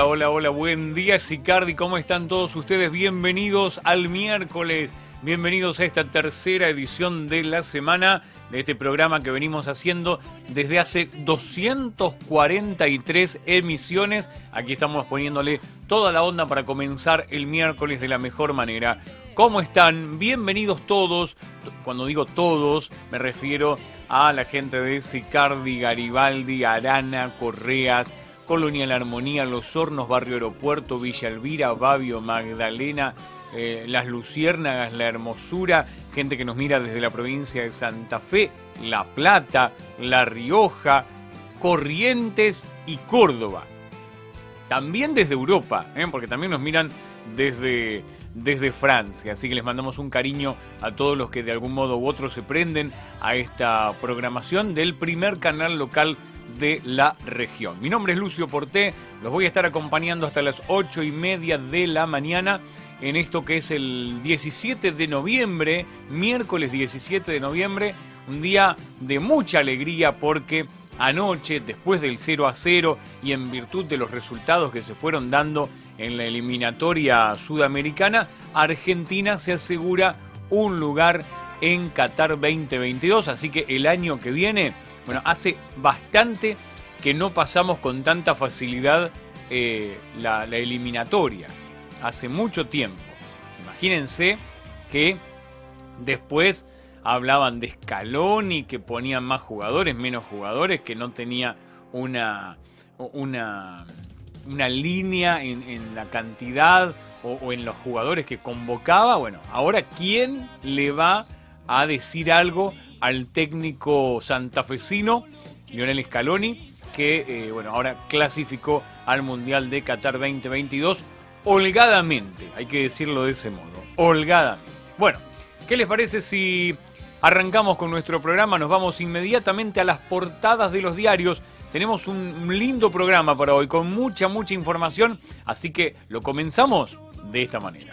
Hola, hola, hola, buen día Sicardi, ¿cómo están todos ustedes? Bienvenidos al miércoles, bienvenidos a esta tercera edición de la semana de este programa que venimos haciendo desde hace 243 emisiones. Aquí estamos poniéndole toda la onda para comenzar el miércoles de la mejor manera. ¿Cómo están? Bienvenidos todos. Cuando digo todos, me refiero a la gente de Sicardi, Garibaldi, Arana, Correas, Colonia La Armonía, Los Hornos, Barrio Aeropuerto, Villa Elvira, Babio, Magdalena, eh, Las Luciérnagas, La Hermosura, gente que nos mira desde la provincia de Santa Fe, La Plata, La Rioja, Corrientes y Córdoba. También desde Europa, ¿eh? porque también nos miran desde, desde Francia. Así que les mandamos un cariño a todos los que de algún modo u otro se prenden a esta programación del primer canal local de la región. Mi nombre es Lucio Porté, los voy a estar acompañando hasta las 8 y media de la mañana en esto que es el 17 de noviembre, miércoles 17 de noviembre, un día de mucha alegría porque anoche, después del 0 a 0 y en virtud de los resultados que se fueron dando en la eliminatoria sudamericana, Argentina se asegura un lugar en Qatar 2022, así que el año que viene bueno, hace bastante que no pasamos con tanta facilidad eh, la, eliminatoria. Hace mucho tiempo. Imagínense que después hablaban de escalón y que ponían más jugadores, menos jugadores, que no tenía una, una, línea en, la cantidad o, o, en los jugadores que convocaba. Bueno, ahora ¿quién le va a decir algo al técnico santafesino Lionel Scaloni, que eh, bueno, ahora clasificó al Mundial de Qatar 2022 holgadamente, hay que decirlo de ese modo, holgadamente. Bueno, ¿qué les parece si arrancamos con nuestro programa? Nos vamos inmediatamente a las portadas de los diarios. Tenemos un lindo programa para hoy con mucha, mucha información, así que lo comenzamos de esta manera.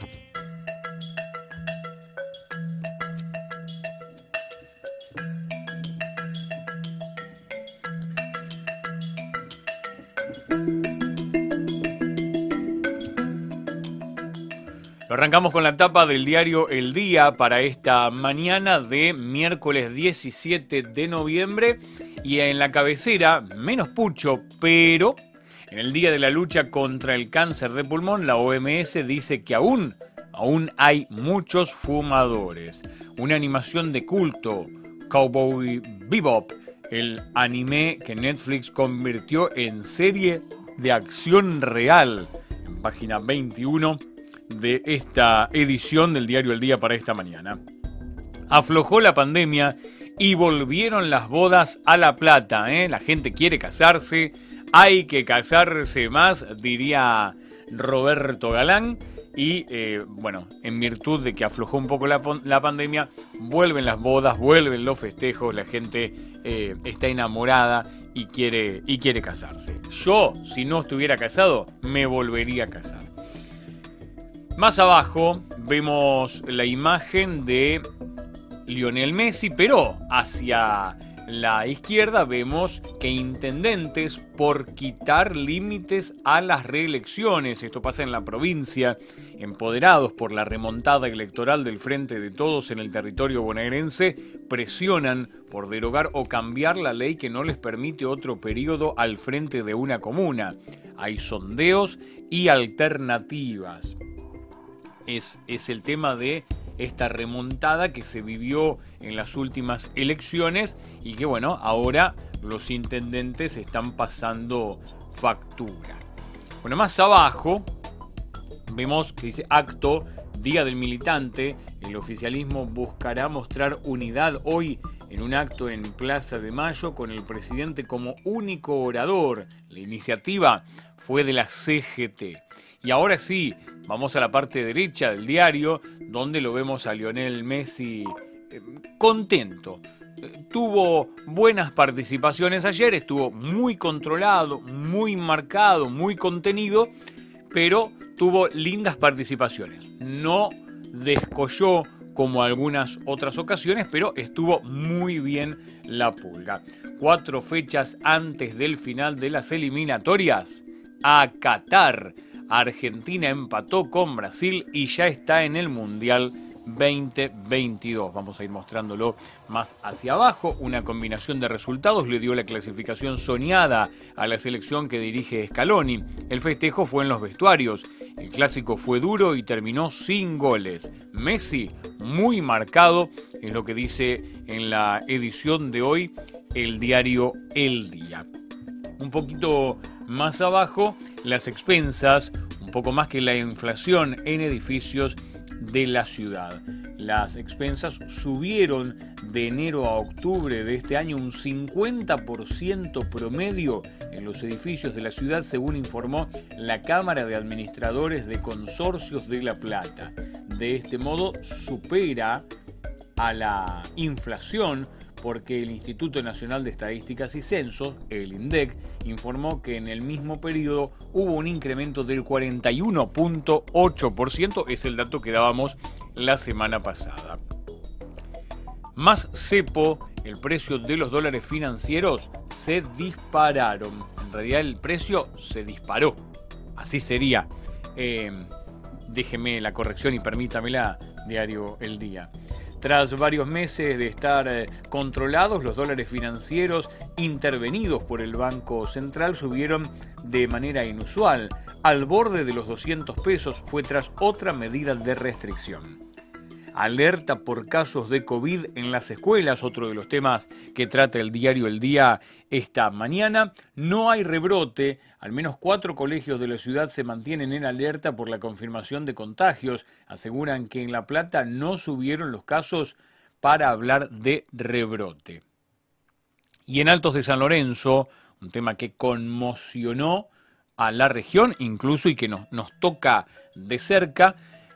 Arrancamos con la tapa del diario El Día para esta mañana de miércoles 17 de noviembre y en la cabecera, menos pucho, pero en el Día de la Lucha contra el Cáncer de Pulmón, la OMS dice que aún, aún hay muchos fumadores. Una animación de culto, Cowboy Bebop, el anime que Netflix convirtió en serie de acción real. En página 21 de esta edición del diario El Día para esta mañana. Aflojó la pandemia y volvieron las bodas a La Plata. ¿eh? La gente quiere casarse, hay que casarse más, diría Roberto Galán. Y eh, bueno, en virtud de que aflojó un poco la, pandemia, vuelven las bodas, vuelven los festejos, la gente eh, está enamorada y quiere, y quiere casarse. Yo, si no estuviera casado, me volvería a casar. Más abajo vemos la imagen de Lionel Messi, pero hacia la izquierda vemos que intendentes por quitar límites a las reelecciones, esto pasa en la provincia, empoderados por la remontada electoral del Frente de Todos en el territorio bonaerense, presionan por derogar o cambiar la ley que no les permite otro periodo al frente de una comuna. Hay sondeos y alternativas es, el tema de esta remontada que se vivió en las últimas elecciones y que bueno, ahora los intendentes están pasando factura. Bueno, más abajo vemos que dice acto, Día del Militante, el oficialismo buscará mostrar unidad hoy en un acto en Plaza de Mayo con el presidente como único orador. La iniciativa fue de la CGT. Y ahora sí, vamos a la parte derecha del diario, donde lo vemos a Lionel Messi eh, contento. Tuvo buenas participaciones ayer, estuvo muy controlado, muy marcado, muy contenido, pero tuvo lindas participaciones. No descolló como algunas otras ocasiones, pero estuvo muy bien la pulga. Cuatro fechas antes del final de las eliminatorias, a Qatar. Argentina empató con Brasil y ya está en el Mundial 2022. Vamos a ir mostrándolo más hacia abajo. Una combinación de resultados le dio la clasificación soñada a la selección que dirige Scaloni. El festejo fue en los vestuarios. El clásico fue duro y terminó sin goles. Messi muy marcado, es lo que dice en la edición de hoy el diario El Día. Un poquito más abajo, las expensas, un poco más que la inflación en edificios de la ciudad. Las expensas subieron de enero a octubre de este año un 50% promedio en los edificios de la ciudad, según informó la Cámara de Administradores de Consorcios de La Plata. De este modo supera a la inflación porque el Instituto Nacional de Estadísticas y Censos, el INDEC, informó que en el mismo periodo hubo un incremento del 41.8%, es el dato que dábamos la semana pasada. Más cepo, el precio de los dólares financieros se dispararon. En realidad el precio se disparó. Así sería. Eh, déjeme la corrección y permítamela, diario El Día. Tras varios meses de estar eh, controlados, los dólares financieros intervenidos por el Banco Central subieron de manera inusual. Al borde de los 200 pesos fue tras otra medida de restricción alerta por casos de COVID en las escuelas, otro de los temas que trata el diario El Día esta mañana. No hay rebrote, al menos cuatro colegios de la ciudad se mantienen en alerta por la confirmación de contagios. Aseguran que en La Plata no subieron los casos para hablar de rebrote. Y en Altos de San Lorenzo, un tema que conmocionó a la región, incluso y que nos, nos toca de cerca,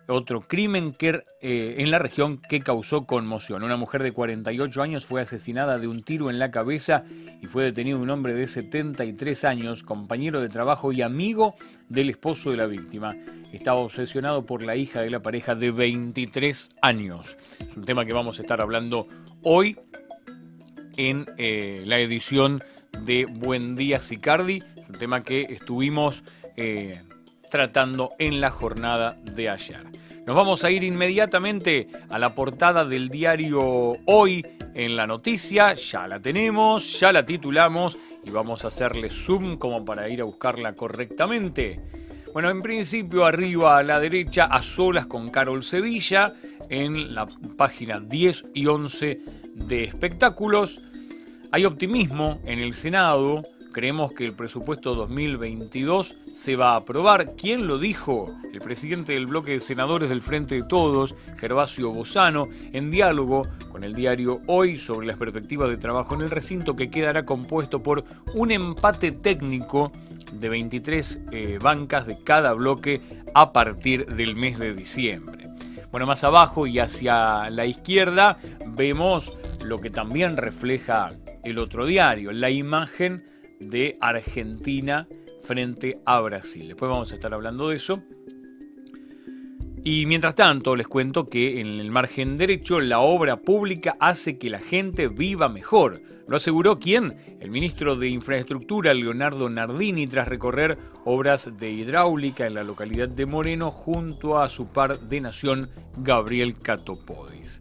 otro crimen que, eh, en la región que causó conmoción. Una mujer de 48 años fue asesinada de un tiro en la cabeza y fue detenido un hombre de 73 años, compañero de trabajo y amigo del esposo de la víctima. Estaba obsesionado por la hija de la pareja de 23 años. Es un tema que vamos a estar hablando hoy en eh, la edición de Buen Día Sicardi. Es un tema que estuvimos... Eh, tratando en la jornada de ayer. Nos vamos a ir inmediatamente a la portada del diario Hoy en la noticia, ya la tenemos, ya la titulamos y vamos a hacerle zoom como para ir a buscarla correctamente. Bueno, en principio arriba a la derecha, a solas con Carol Sevilla, en la página 10 y 11 de espectáculos. Hay optimismo en el Senado Creemos que el presupuesto 2022 se va a aprobar. ¿Quién lo dijo? El presidente del bloque de senadores del Frente de Todos, Gervasio Bozano, en diálogo con el diario Hoy sobre las perspectivas de trabajo en el recinto que quedará compuesto por un empate técnico de 23 eh, bancas de cada bloque a partir del mes de diciembre. Bueno, más abajo y hacia la izquierda vemos lo que también refleja el otro diario, la imagen de Argentina frente a Brasil. Después vamos a estar hablando de eso. Y mientras tanto, les cuento que en el margen derecho la obra pública hace que la gente viva mejor. Lo aseguró quién? El ministro de Infraestructura, Leonardo Nardini, tras recorrer obras de hidráulica en la localidad de Moreno junto a su par de nación, Gabriel Catopodis.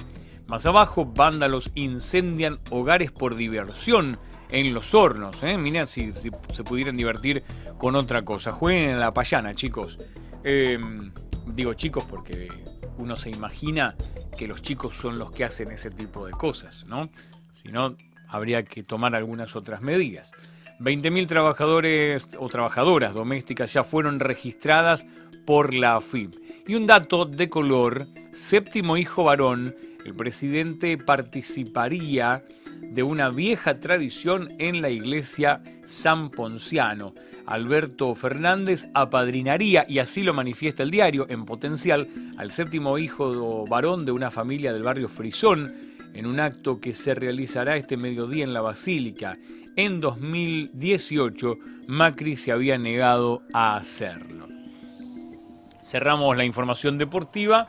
Más abajo, vándalos incendian hogares por diversión en los hornos. ¿eh? Miren si, se pudieran divertir con otra cosa. Jueguen en la payana, chicos. Em, digo chicos porque uno se imagina que los chicos son los que hacen ese tipo de cosas, ¿no? Si no, habría que tomar algunas otras medidas. 20.000 trabajadores o trabajadoras domésticas ya fueron registradas por la AFIP. Y un dato de color, séptimo hijo varón, el presidente participaría de una vieja tradición en la iglesia San Ponciano. Alberto Fernández apadrinaría, y así lo manifiesta el diario, en potencial, al séptimo hijo varón de una familia del barrio Frisón, en un acto que se realizará este mediodía en la Basílica. En 2018, Macri se había negado a hacerlo. Cerramos la información deportiva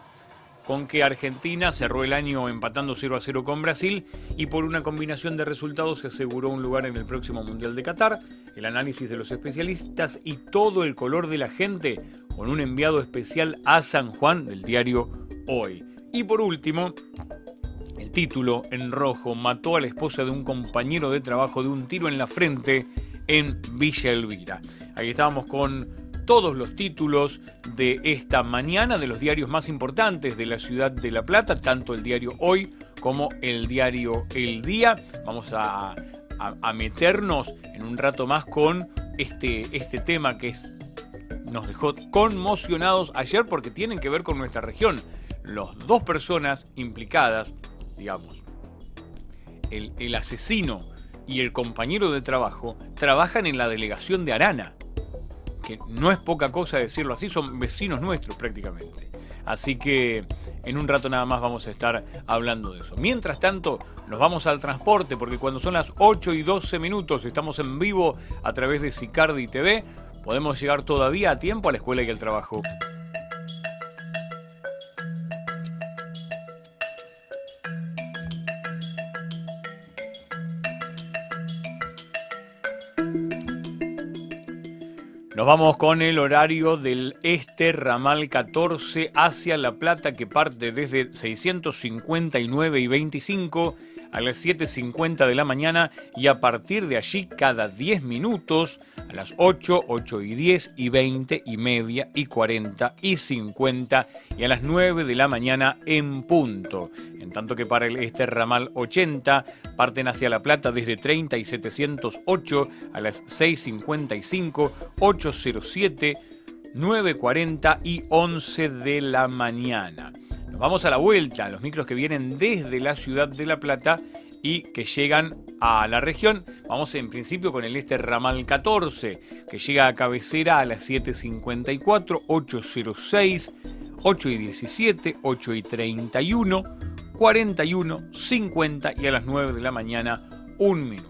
con que Argentina cerró el año empatando 0 a 0 con Brasil y por una combinación de resultados se aseguró un lugar en el próximo Mundial de Qatar, el análisis de los especialistas y todo el color de la gente con un enviado especial a San Juan del diario Hoy. Y por último, el título en rojo mató a la esposa de un compañero de trabajo de un tiro en la frente en Villa Elvira. Ahí estábamos con todos los títulos de esta mañana de los diarios más importantes de la ciudad de La Plata, tanto el diario Hoy como el diario El Día. Vamos a, meternos en un rato más con este, este tema que nos dejó conmocionados ayer porque tienen que ver con nuestra región. Las dos personas implicadas, digamos, el asesino y el compañero de trabajo, trabajan en la delegación de Arana no es poca cosa decirlo así, son vecinos nuestros prácticamente. Así que en un rato nada más vamos a estar hablando de eso. Mientras tanto, nos vamos al transporte, porque cuando son las 8 y 12 minutos, estamos en vivo a través de Sicardi TV, podemos llegar todavía a tiempo a la escuela y al trabajo. Vamos con el horario del este ramal 14 hacia La Plata que parte desde 659 y 25 a las 7.50 de la mañana y a partir de allí cada 10 minutos a las 8, 8 y 10 y 20 y media y 40 y 50 y a las 9 de la mañana en punto. En tanto que para el este ramal 80 parten hacia La Plata desde 30 y 708 a las 6.55, 807, 9.40 y 11 de la mañana. Nos vamos a la vuelta, los micros que vienen desde la ciudad de La Plata y que llegan a la región. Vamos en principio con el este ramal 14, que llega a cabecera a las 7.54, 8.06, 8 y 17, 8 y 31, 41, 50 y a las 9 de la mañana, un minuto.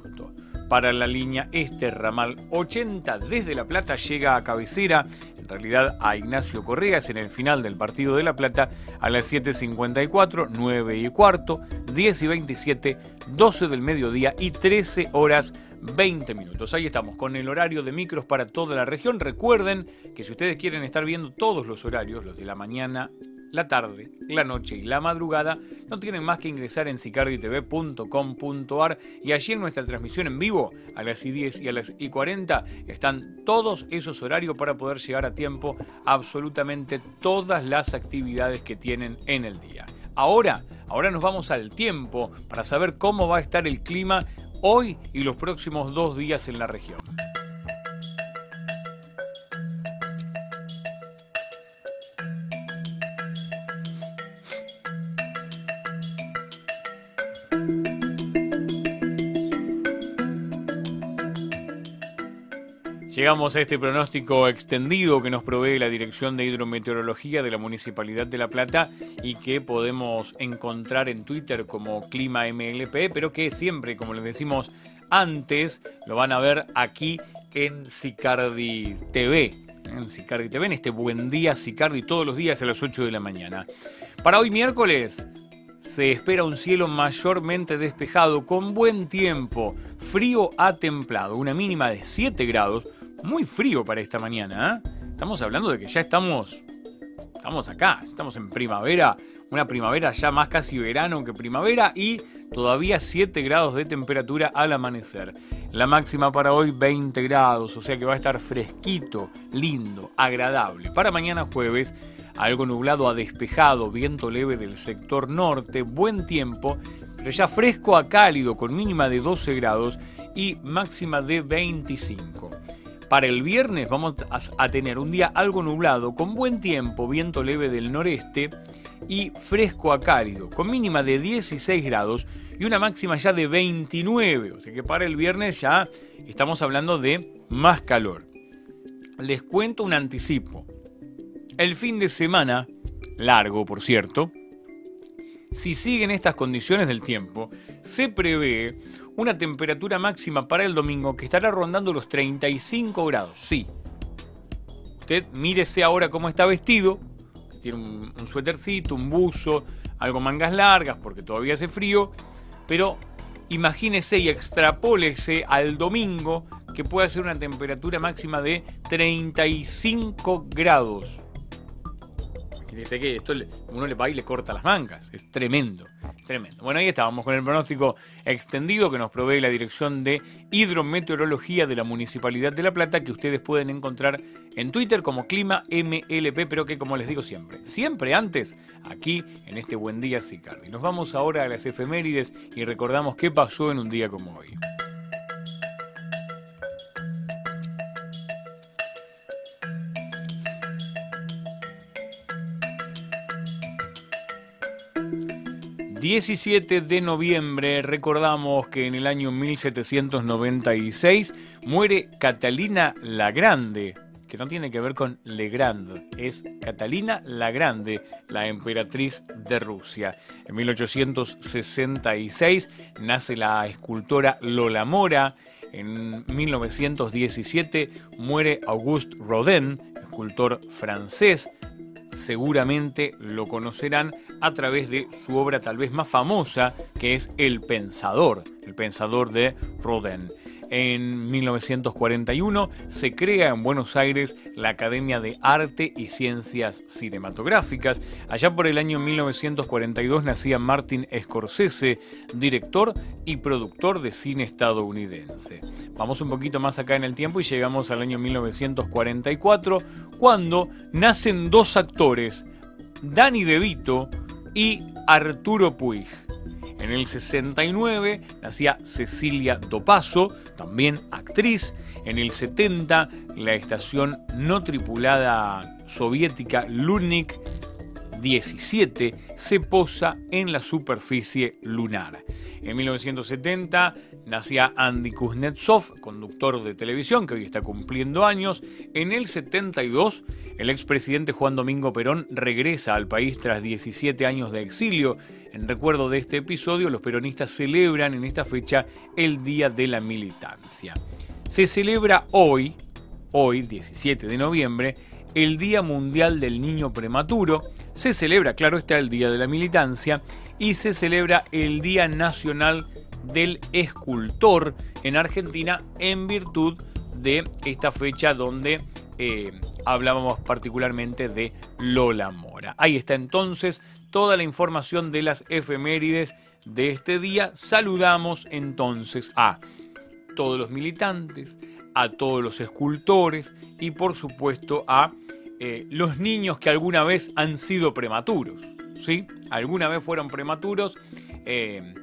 Para la línea este ramal 80 desde La Plata llega a cabecera realidad a Ignacio Correas en el final del partido de La Plata a las 7.54, 9 y cuarto, 10 y 27, 12 del mediodía y 13 horas 20 minutos. Ahí estamos con el horario de micros para toda la región. Recuerden que si ustedes quieren estar viendo todos los horarios, los de la mañana, la tarde, la noche y la madrugada, no tienen más que ingresar en sicarditv.com.ar y allí en nuestra transmisión en vivo a las I10 y a las I40 están todos esos horarios para poder llegar a tiempo absolutamente todas las actividades que tienen en el día. Ahora, ahora nos vamos al tiempo para saber cómo va a estar el clima hoy y los próximos dos días en la región. Llegamos a este pronóstico extendido que nos provee la Dirección de Hidrometeorología de la Municipalidad de La Plata y que podemos encontrar en Twitter como Clima MLP, pero que siempre, como les decimos antes, lo van a ver aquí en Sicardi TV. En Sicardi TV, en este buen día Sicardi, todos los días a las 8 de la mañana. Para hoy miércoles, se espera un cielo mayormente despejado, con buen tiempo, frío a templado, una mínima de 7 grados, muy frío para esta mañana. ¿eh? Estamos hablando de que ya estamos, estamos acá, estamos en primavera, una primavera ya más casi verano que primavera y todavía 7 grados de temperatura al amanecer. La máxima para hoy 20 grados, o sea que va a estar fresquito, lindo, agradable. Para mañana jueves, algo nublado a despejado, viento leve del sector norte, buen tiempo, pero ya fresco a cálido con mínima de 12 grados y máxima de 25. Para el viernes vamos a tener un día algo nublado, con buen tiempo, viento leve del noreste y fresco a cálido, con mínima de 16 grados y una máxima ya de 29. O sea que para el viernes ya estamos hablando de más calor. Les cuento un anticipo. El fin de semana, largo por cierto, si siguen estas condiciones del tiempo, se prevé una temperatura máxima para el domingo que estará rondando los 35 grados. Sí. Usted mírese ahora cómo está vestido, tiene un, suétercito, un buzo, algo mangas largas porque todavía hace frío, pero imagínese y extrapólese al domingo que puede ser una temperatura máxima de 35 grados. Dice que esto uno le va y le corta las mangas. Es tremendo, tremendo. Bueno, ahí estábamos con el pronóstico extendido que nos provee la Dirección de Hidrometeorología de la Municipalidad de La Plata, que ustedes pueden encontrar en Twitter como Clima MLP, pero que como les digo siempre, siempre antes, aquí en este Buen Día Sicardi. Nos vamos ahora a las efemérides y recordamos qué pasó en un día como hoy. 17 de noviembre recordamos que en el año 1796 muere Catalina la Grande, que no tiene que ver con Legrand, es Catalina la Grande, la emperatriz de Rusia. En 1866 nace la escultora Lola Mora. En 1917 muere Auguste Rodin, escultor francés seguramente lo conocerán a través de su obra tal vez más famosa, que es El Pensador, el Pensador de Rodin. En 1941 se crea en Buenos Aires la Academia de Arte y Ciencias Cinematográficas. Allá por el año 1942 nacía Martin Scorsese, director y productor de cine estadounidense. Vamos un poquito más acá en el tiempo y llegamos al año 1944, cuando nacen dos actores, Danny DeVito y Arturo Puig. En el 69 nacía Cecilia Dopaso, también actriz. En el 70 la estación no tripulada soviética Lunik 17 se posa en la superficie lunar. En 1970 nacía Andy Kuznetsov, conductor de televisión que hoy está cumpliendo años. En el 72 el expresidente Juan Domingo Perón regresa al país tras 17 años de exilio. En recuerdo de este episodio, los peronistas celebran en esta fecha el Día de la Militancia. Se celebra hoy, hoy 17 de noviembre, el Día Mundial del Niño Prematuro, se celebra, claro está, el Día de la Militancia y se celebra el Día Nacional del Escultor en Argentina en virtud de esta fecha donde eh, hablábamos particularmente de Lola Mora. Ahí está entonces toda la información de las efemérides de este día. Saludamos entonces a todos los militantes, a todos los escultores y por supuesto a eh, los niños que alguna vez han sido prematuros. ¿sí? Alguna vez fueron prematuros. Eh,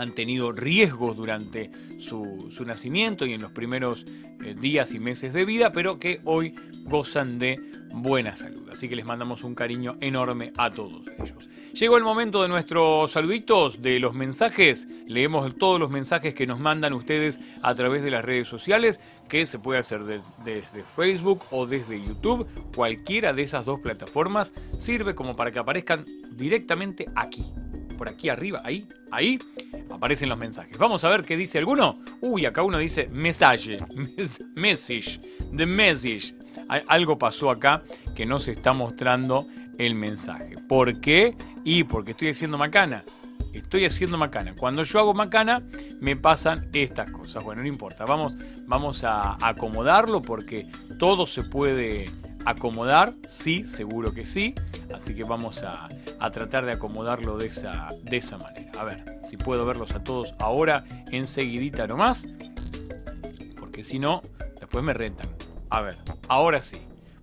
han tenido riesgos durante su, nacimiento y en los primeros eh, días y meses de vida, pero que hoy gozan de buena salud. Así que les mandamos un cariño enorme a todos ellos. Llegó el momento de nuestros saluditos, de los mensajes. Leemos todos los mensajes que nos mandan ustedes a través de las redes sociales, que se puede hacer desde Facebook o desde YouTube. Cualquiera de esas dos plataformas sirve como para que aparezcan directamente aquí por aquí arriba, ahí, ahí, aparecen los mensajes. Vamos a ver qué dice alguno. Uy, acá uno dice mensaje, message, the message. Algo pasó acá que no se está mostrando el mensaje. ¿Por qué? Y porque estoy haciendo macana. Estoy haciendo macana. Cuando yo hago macana, me pasan estas cosas. Bueno, no importa. Vamos, vamos a acomodarlo porque todo se puede acomodar, sí, seguro que sí. Así que vamos a, tratar de acomodarlo de esa, de esa manera. A ver, si puedo verlos a todos ahora, enseguidita nomás. Porque si no, después me rentan. A ver, ahora sí.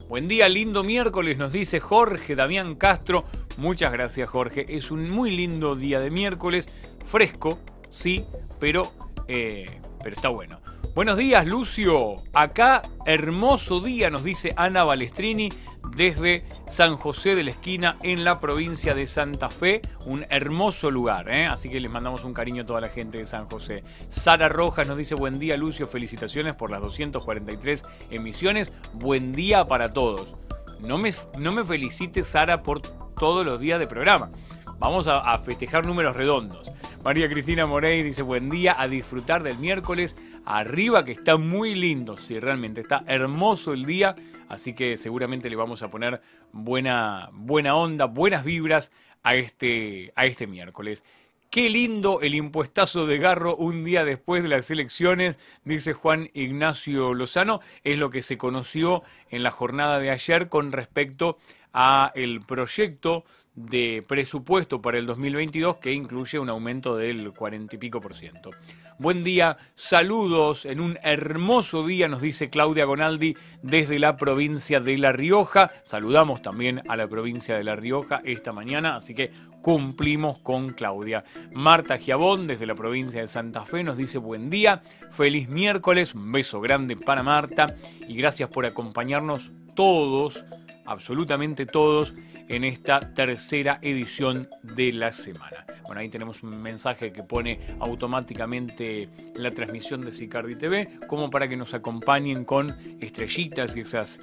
Buen día, lindo miércoles, nos dice Jorge Damián Castro. Muchas gracias, Jorge. Es un muy lindo día de miércoles, fresco, sí, pero, eh, pero está bueno. Buenos días, Lucio. Acá, hermoso día, nos dice Ana Balestrini desde San José de la Esquina en la provincia de Santa Fe. Un hermoso lugar, ¿eh? así que les mandamos un cariño a toda la gente de San José. Sara Rojas nos dice buen día, Lucio. Felicitaciones por las 243 emisiones. Buen día para todos. No me, no me felicite, Sara, por todos los días de programa. Vamos a, festejar números redondos. María Cristina Morey dice buen día, a disfrutar del miércoles arriba que está muy lindo, sí, realmente está hermoso el día, así que seguramente le vamos a poner buena, buena onda, buenas vibras a este, a este miércoles. Qué lindo el impuestazo de Garro un día después de las elecciones, dice Juan Ignacio Lozano, es lo que se conoció en la jornada de ayer con respecto a el proyecto de presupuesto para el 2022 que incluye un aumento del 40 y pico por ciento. Buen día, saludos en un hermoso día, nos dice Claudia Gonaldi desde la provincia de La Rioja. Saludamos también a la provincia de La Rioja esta mañana, así que cumplimos con Claudia. Marta Giabón desde la provincia de Santa Fe nos dice buen día, feliz miércoles, un beso grande para Marta y gracias por acompañarnos todos, absolutamente todos, en esta tercera edición de la semana. Bueno, ahí tenemos un mensaje que pone automáticamente la transmisión de Sicardi TV, como para que nos acompañen con estrellitas y esas,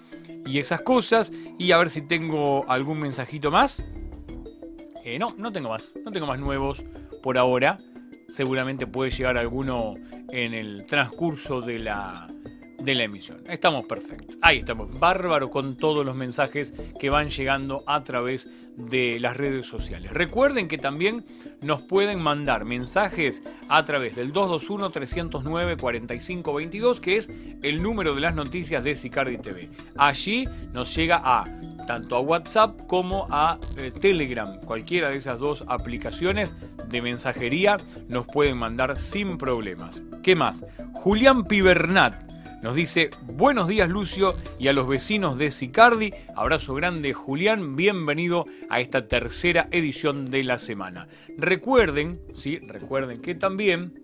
y esas cosas. Y a ver si tengo algún mensajito más. Eh, no, no tengo más, no tengo más nuevos por ahora. Seguramente puede llegar alguno en el transcurso de la, de la emisión. Estamos perfectos. Ahí estamos. Bárbaro con todos los mensajes que van llegando a través de las redes sociales. Recuerden que también nos pueden mandar mensajes a través del 221-309-4522, que es el número de las noticias de Sicardi TV. Allí nos llega a tanto a WhatsApp como a eh, Telegram. Cualquiera de esas dos aplicaciones de mensajería nos pueden mandar sin problemas. ¿Qué más? Julián Pibernat nos dice, buenos días Lucio y a los vecinos de Sicardi. Abrazo grande Julián, bienvenido a esta tercera edición de la semana. Recuerden, sí, recuerden que también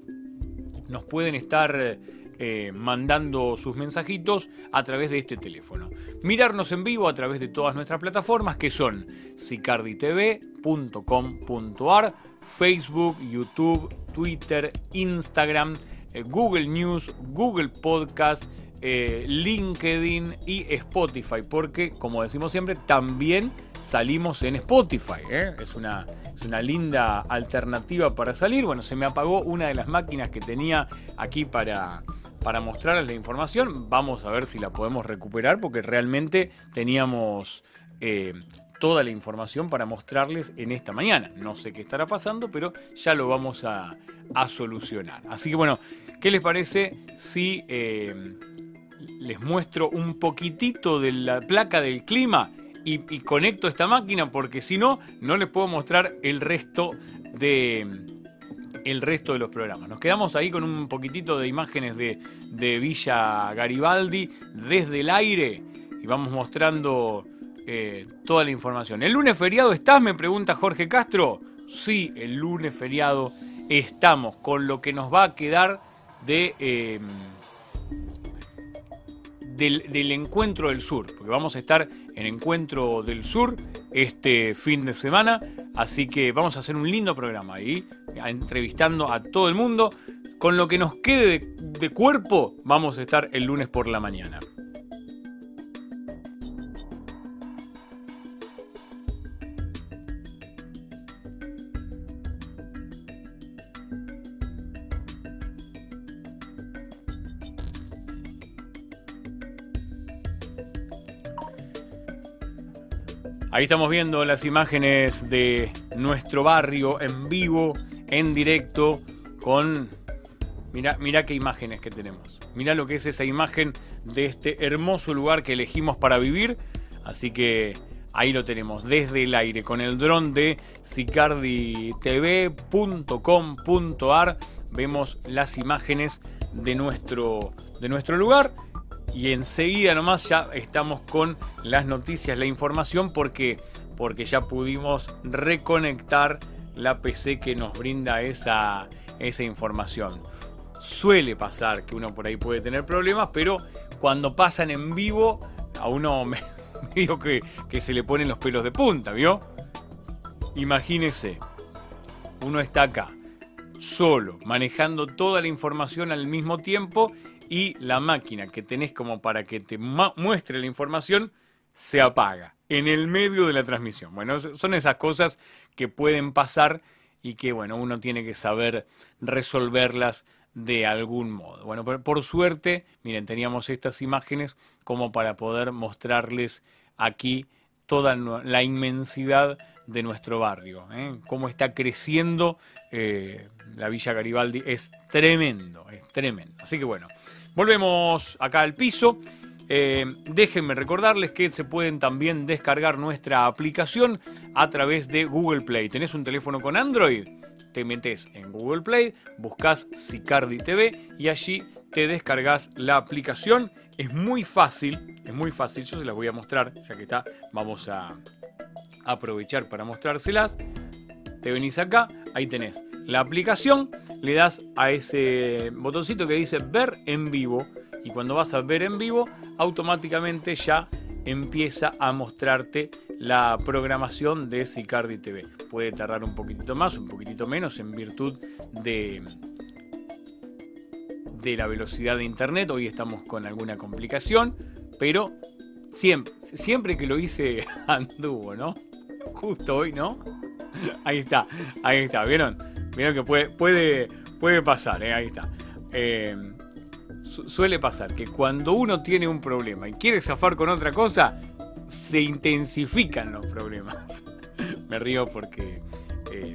nos pueden estar eh, mandando sus mensajitos a través de este teléfono. Mirarnos en vivo a través de todas nuestras plataformas que son sicarditv.com.ar, Facebook, YouTube, Twitter, Instagram, Google News, Google Podcast, eh, LinkedIn y Spotify, porque como decimos siempre, también salimos en Spotify. ¿eh? Es, una, es una linda alternativa para salir. Bueno, se me apagó una de las máquinas que tenía aquí para, para mostrarles la información. Vamos a ver si la podemos recuperar porque realmente teníamos toda la información para mostrarles en esta mañana. No sé qué estará pasando, pero ya lo vamos a, solucionar. Así que bueno, ¿qué les parece si eh, les muestro un poquitito de la placa del clima y, conecto esta máquina? Porque si no, no les puedo mostrar el resto de los programas. Nos quedamos ahí con un poquitito de imágenes de Villa Garibaldi desde el aire y vamos mostrando eh, toda la información. ¿El lunes feriado estás? Me pregunta Jorge Castro. Sí, el lunes feriado estamos, con lo que nos va a quedar de, em, del, encuentro del sur, porque vamos a estar en encuentro del sur este fin de semana, así que vamos a hacer un lindo programa ahí, entrevistando a todo el mundo. Con lo que nos quede de cuerpo, vamos a estar el lunes por la mañana. Ahí estamos viendo las imágenes de nuestro barrio en vivo, en directo, con... Mira qué imágenes que tenemos. Mira lo que es esa imagen de este hermoso lugar que elegimos para vivir. Así que ahí lo tenemos, desde el aire, con el dron de sicarditv.com.ar. Vemos las imágenes de nuestro, de nuestro lugar y enseguida nomás ya estamos con las noticias, la información, porque, porque ya pudimos reconectar la PC que nos brinda esa, esa información. Suele pasar que uno por ahí puede tener problemas, pero cuando pasan en vivo, a uno me, digo que, que se le ponen los pelos de punta, ¿vio? Imagínese, uno está acá, solo, manejando toda la información al mismo tiempo y la máquina que tenés como para que te muestre la información se apaga en el medio de la transmisión. Bueno, son esas cosas que pueden pasar y que bueno, uno tiene que saber resolverlas de algún modo. Bueno, por, por suerte, miren, teníamos estas imágenes como para poder mostrarles aquí toda la inmensidad de nuestro barrio, ¿eh? cómo está creciendo eh, la Villa Garibaldi, es tremendo, es tremendo. Así que bueno, volvemos acá al piso. Eh, déjenme recordarles que se pueden también descargar nuestra aplicación a través de Google Play. ¿Tenés un teléfono con Android? Te metes en Google Play, buscas Sicardi TV y allí te descargas la aplicación. Es muy fácil, es muy fácil, yo se las voy a mostrar, ya que está, vamos a aprovechar para mostrárselas. Te venís acá, ahí tenés la aplicación, le das a ese botoncito que dice ver en vivo y cuando vas a ver en vivo, automáticamente ya empieza a mostrarte la programación de Sicardi TV. Puede tardar un poquitito más, un poquitito menos en virtud de de la velocidad de internet. Hoy estamos con alguna complicación, pero siempre, siempre que lo hice anduvo, ¿no? Justo hoy, ¿no? Ahí está, ahí está, ¿vieron? Vieron que puede, puede, puede pasar, ¿eh? ahí está. Eh, suele pasar que cuando uno tiene un problema y quiere zafar con otra cosa, se intensifican los problemas. Me río porque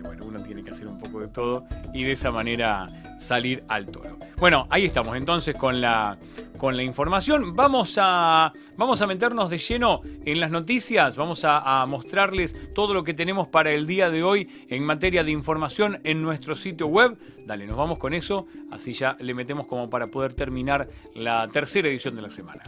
bueno, uno tiene que hacer un poco de todo y de esa manera salir al toro. Bueno, ahí estamos entonces con la, con la información. Vamos a, vamos a meternos de lleno en las noticias, vamos a, mostrarles todo lo que tenemos para el día de hoy en materia de información en nuestro sitio web. Dale, nos vamos con eso, así ya le metemos como para poder terminar la tercera edición de la semana.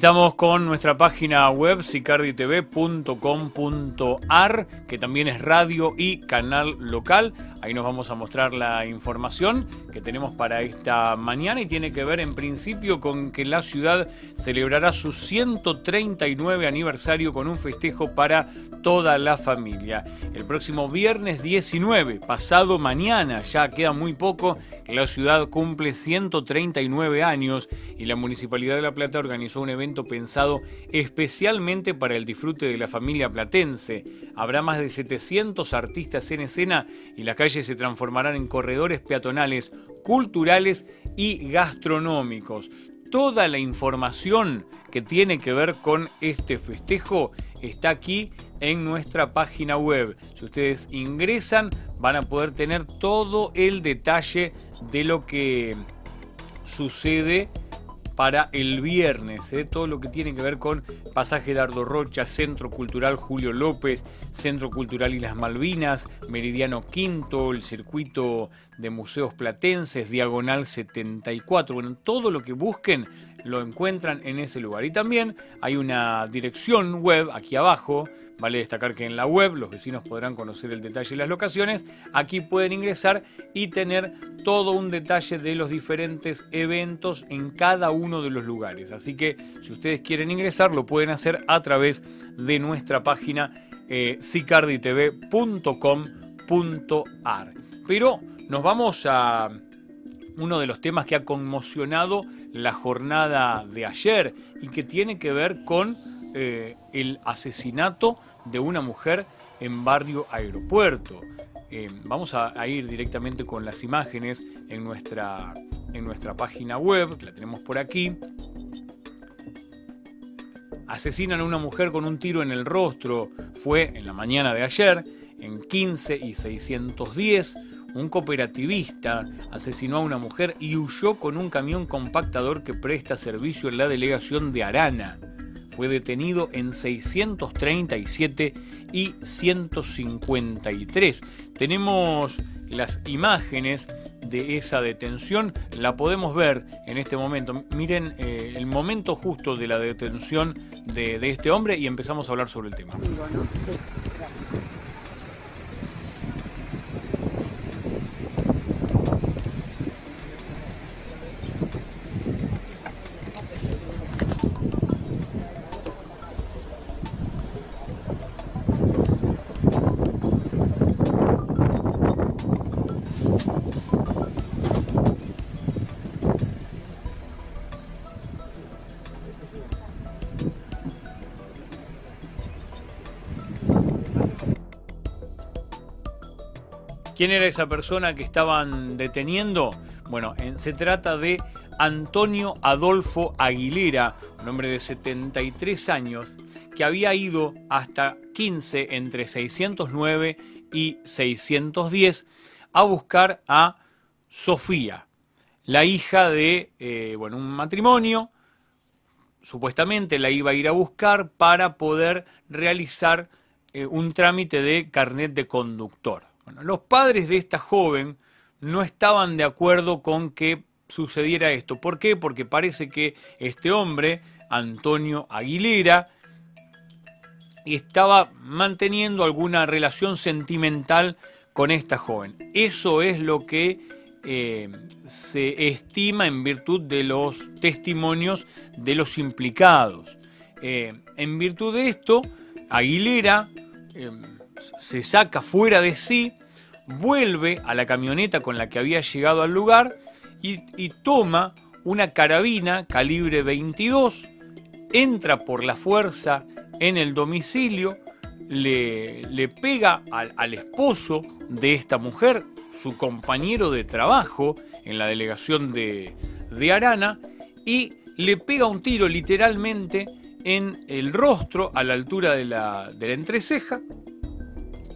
Estamos con nuestra página web sicarditv.com.ar, que también es radio y canal local. Ahí nos vamos a mostrar la información tenemos para esta mañana y tiene que ver en principio con que la ciudad celebrará su 139 aniversario con un festejo para toda la familia. El próximo viernes 19, pasado mañana, ya queda muy poco, la ciudad cumple 139 años y la Municipalidad de La Plata organizó un evento pensado especialmente para el disfrute de la familia platense. Habrá más de 700 artistas en escena y las calles se transformarán en corredores peatonales, culturales y gastronómicos. Toda la información que tiene que ver con este festejo está aquí en nuestra página web. Si ustedes ingresan van a poder tener todo el detalle de lo que sucede para el viernes, ¿eh? todo lo que tiene que ver con Pasaje Dardo Rocha, Centro Cultural Julio López, Centro Cultural Islas Malvinas, Meridiano Quinto, el circuito de museos platenses, Diagonal 74, bueno, todo lo que busquen lo encuentran en ese lugar. Y también hay una dirección web aquí abajo, vale destacar que en la web los vecinos podrán conocer el detalle de las locaciones, aquí pueden ingresar y tener todo un detalle de los diferentes eventos en cada uno de los lugares. Así que si ustedes quieren ingresar lo pueden hacer a través de nuestra página eh, sicarditv.com.ar. Pero nos vamos a uno de los temas que ha conmocionado la jornada de ayer y que tiene que ver con eh, el asesinato de una mujer en barrio aeropuerto. Eh, vamos a, ir directamente con las imágenes en nuestra, en nuestra página web, que la tenemos por aquí. Asesinan a una mujer con un tiro en el rostro. Fue en la mañana de ayer, en 15 y 610 un cooperativista, asesinó a una mujer y huyó con un camión compactador que presta servicio en la delegación de Arana. Fue detenido en 637 y 153. Tenemos las imágenes de esa detención, la podemos ver en este momento. Miren eh, el momento justo de la detención de, de, este hombre y empezamos a hablar sobre el tema. ¿Quién era esa persona que estaban deteniendo? Bueno, se trata de Antonio Adolfo Aguilera, un hombre de 73 años, que había ido hasta 15 entre 609 y 610 a buscar a Sofía, la hija de eh, bueno, un matrimonio. Supuestamente la iba a ir a buscar para poder realizar eh, un trámite de carnet de conductor los padres de esta joven no estaban de acuerdo con que sucediera esto. ¿Por qué? Porque parece que este hombre, Antonio Aguilera, estaba manteniendo alguna relación sentimental con esta joven. Eso es lo que eh, se estima en virtud de los testimonios de los implicados. Eh, en virtud de esto, Aguilera eh, se saca fuera de sí vuelve a la camioneta con la que había llegado al lugar y, toma una carabina calibre 22, entra por la fuerza en el domicilio, le, le pega al, esposo de esta mujer, su compañero de trabajo en la delegación de, de Arana, y le pega un tiro literalmente en el rostro a la altura de la, de la entreceja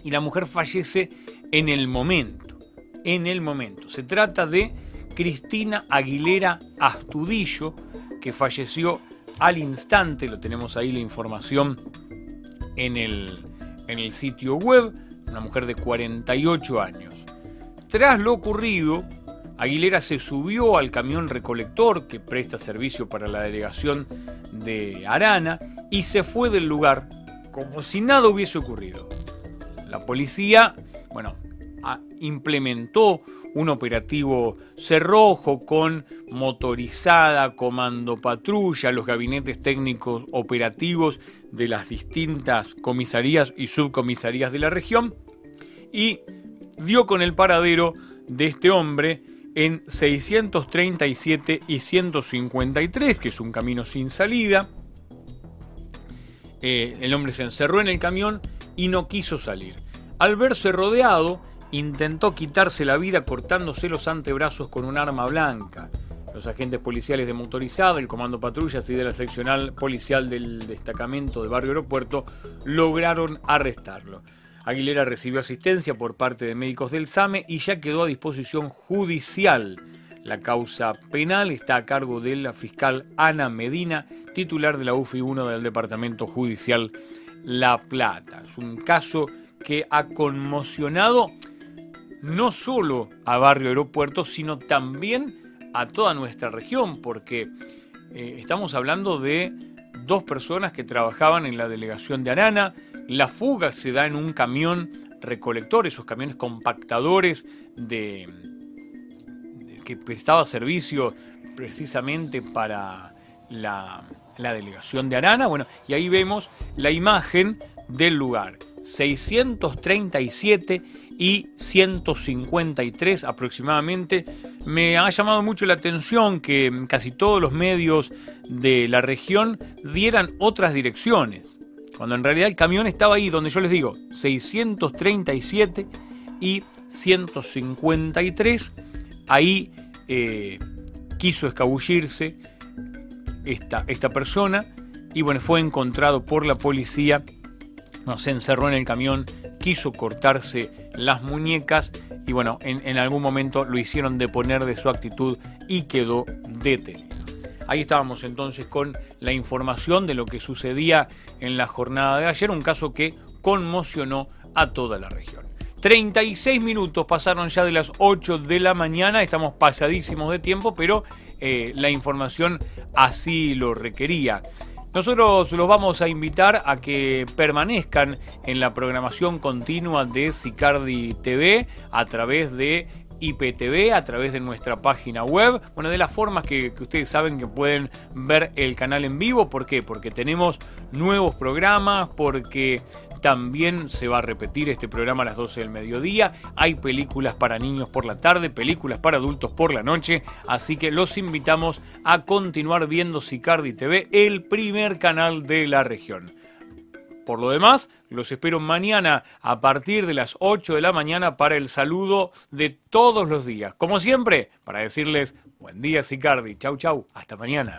y la mujer fallece en el momento, en el momento. Se trata de Cristina Aguilera Astudillo, que falleció al instante, lo tenemos ahí la información en el, en el sitio web, una mujer de 48 años. Tras lo ocurrido, Aguilera se subió al camión recolector que presta servicio para la delegación de Arana y se fue del lugar como si nada hubiese ocurrido. La policía, bueno, implementó un operativo cerrojo con motorizada, comando patrulla, los gabinetes técnicos operativos de las distintas comisarías y subcomisarías de la región y dio con el paradero de este hombre en 637 y 153, que es un camino sin salida. Eh, el hombre se encerró en el camión y no quiso salir. Al verse rodeado, intentó quitarse la vida cortándose los antebrazos con un arma blanca. Los agentes policiales de motorizada, el comando patrullas y de la seccional policial del destacamento de Barrio Aeropuerto lograron arrestarlo. Aguilera recibió asistencia por parte de médicos del SAME y ya quedó a disposición judicial. La causa penal está a cargo de la fiscal Ana Medina, titular de la UFI 1 del Departamento Judicial La Plata. Es un caso que ha conmocionado no solo a Barrio Aeropuerto, sino también a toda nuestra región, porque eh, estamos hablando de dos personas que trabajaban en la delegación de Arana, la fuga se da en un camión recolector, esos camiones compactadores de, que prestaba servicio precisamente para la, la delegación de Arana, bueno, y ahí vemos la imagen del lugar, 637 y 153 aproximadamente. Me ha llamado mucho la atención que casi todos los medios de la región dieran otras direcciones, cuando en realidad el camión estaba ahí donde yo les digo, 637 y 153, ahí eh, quiso escabullirse esta, esta persona y bueno, fue encontrado por la policía, no, se encerró en el camión quiso cortarse las muñecas y bueno, en, algún momento lo hicieron deponer de su actitud y quedó detenido. Ahí estábamos entonces con la información de lo que sucedía en la jornada de ayer, un caso que conmocionó a toda la región. 36 minutos pasaron ya de las 8 de la mañana, estamos pasadísimos de tiempo, pero eh, la información así lo requería. Nosotros los vamos a invitar a que permanezcan en la programación continua de Sicardi TV a través de IPTV a través de nuestra página web. Bueno, de las formas que, ustedes saben que pueden ver el canal en vivo. ¿Por qué? Porque tenemos nuevos programas, porque también se va a repetir este programa a las 12 del mediodía. Hay películas para niños por la tarde, películas para adultos por la noche. Así que los invitamos a continuar viendo Sicardi TV, el primer canal de la región. Por lo demás, los espero mañana a partir de las 8 de la mañana para el saludo de todos los días. Como siempre, para decirles buen día, Sicardi. Chau, chau. Hasta mañana.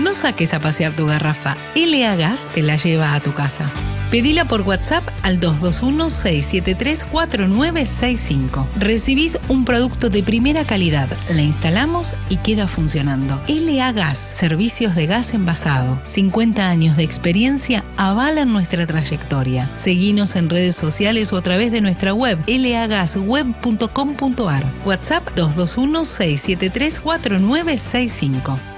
No saques a pasear tu garrafa. LA Gas te la lleva a tu casa. Pedila por WhatsApp al 221-673-4965. Recibís un producto de primera calidad, la instalamos y queda funcionando. LA Gas, servicios de gas envasado. 50 años de experiencia avalan nuestra trayectoria. Seguinos en redes sociales o a través de nuestra web lagasweb.com.ar. WhatsApp 221-673-4965.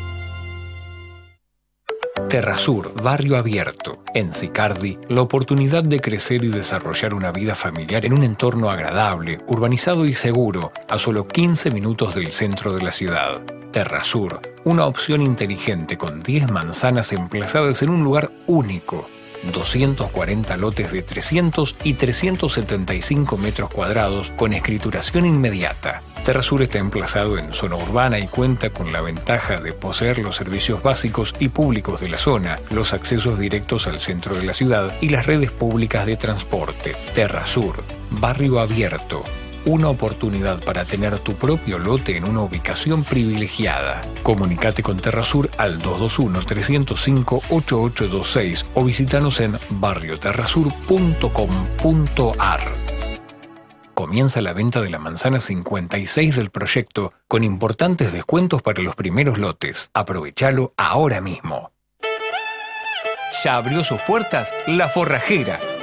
Terrasur, barrio abierto. En Sicardi, la oportunidad de crecer y desarrollar una vida familiar en un entorno agradable, urbanizado y seguro, a solo 15 minutos del centro de la ciudad. Terrasur, una opción inteligente con 10 manzanas emplazadas en un lugar único 240 lotes de 300 y 375 metros cuadrados con escrituración inmediata. Terrasur está emplazado en zona urbana y cuenta con la ventaja de poseer los servicios básicos y públicos de la zona, los accesos directos al centro de la ciudad y las redes públicas de transporte. Terrasur, barrio abierto, una oportunidad para tener tu propio lote en una ubicación privilegiada. Comunicate con Terrasur al 221-305-8826 o visítanos en barrioterrasur.com.ar. Comienza la venta de la manzana 56 del proyecto con importantes descuentos para los primeros lotes. Aprovechalo ahora mismo. Ya abrió sus puertas La Forrajera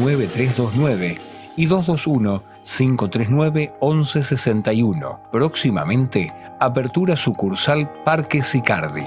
441-9329 y 221-539-1161. Próximamente, apertura sucursal Parque Sicardi.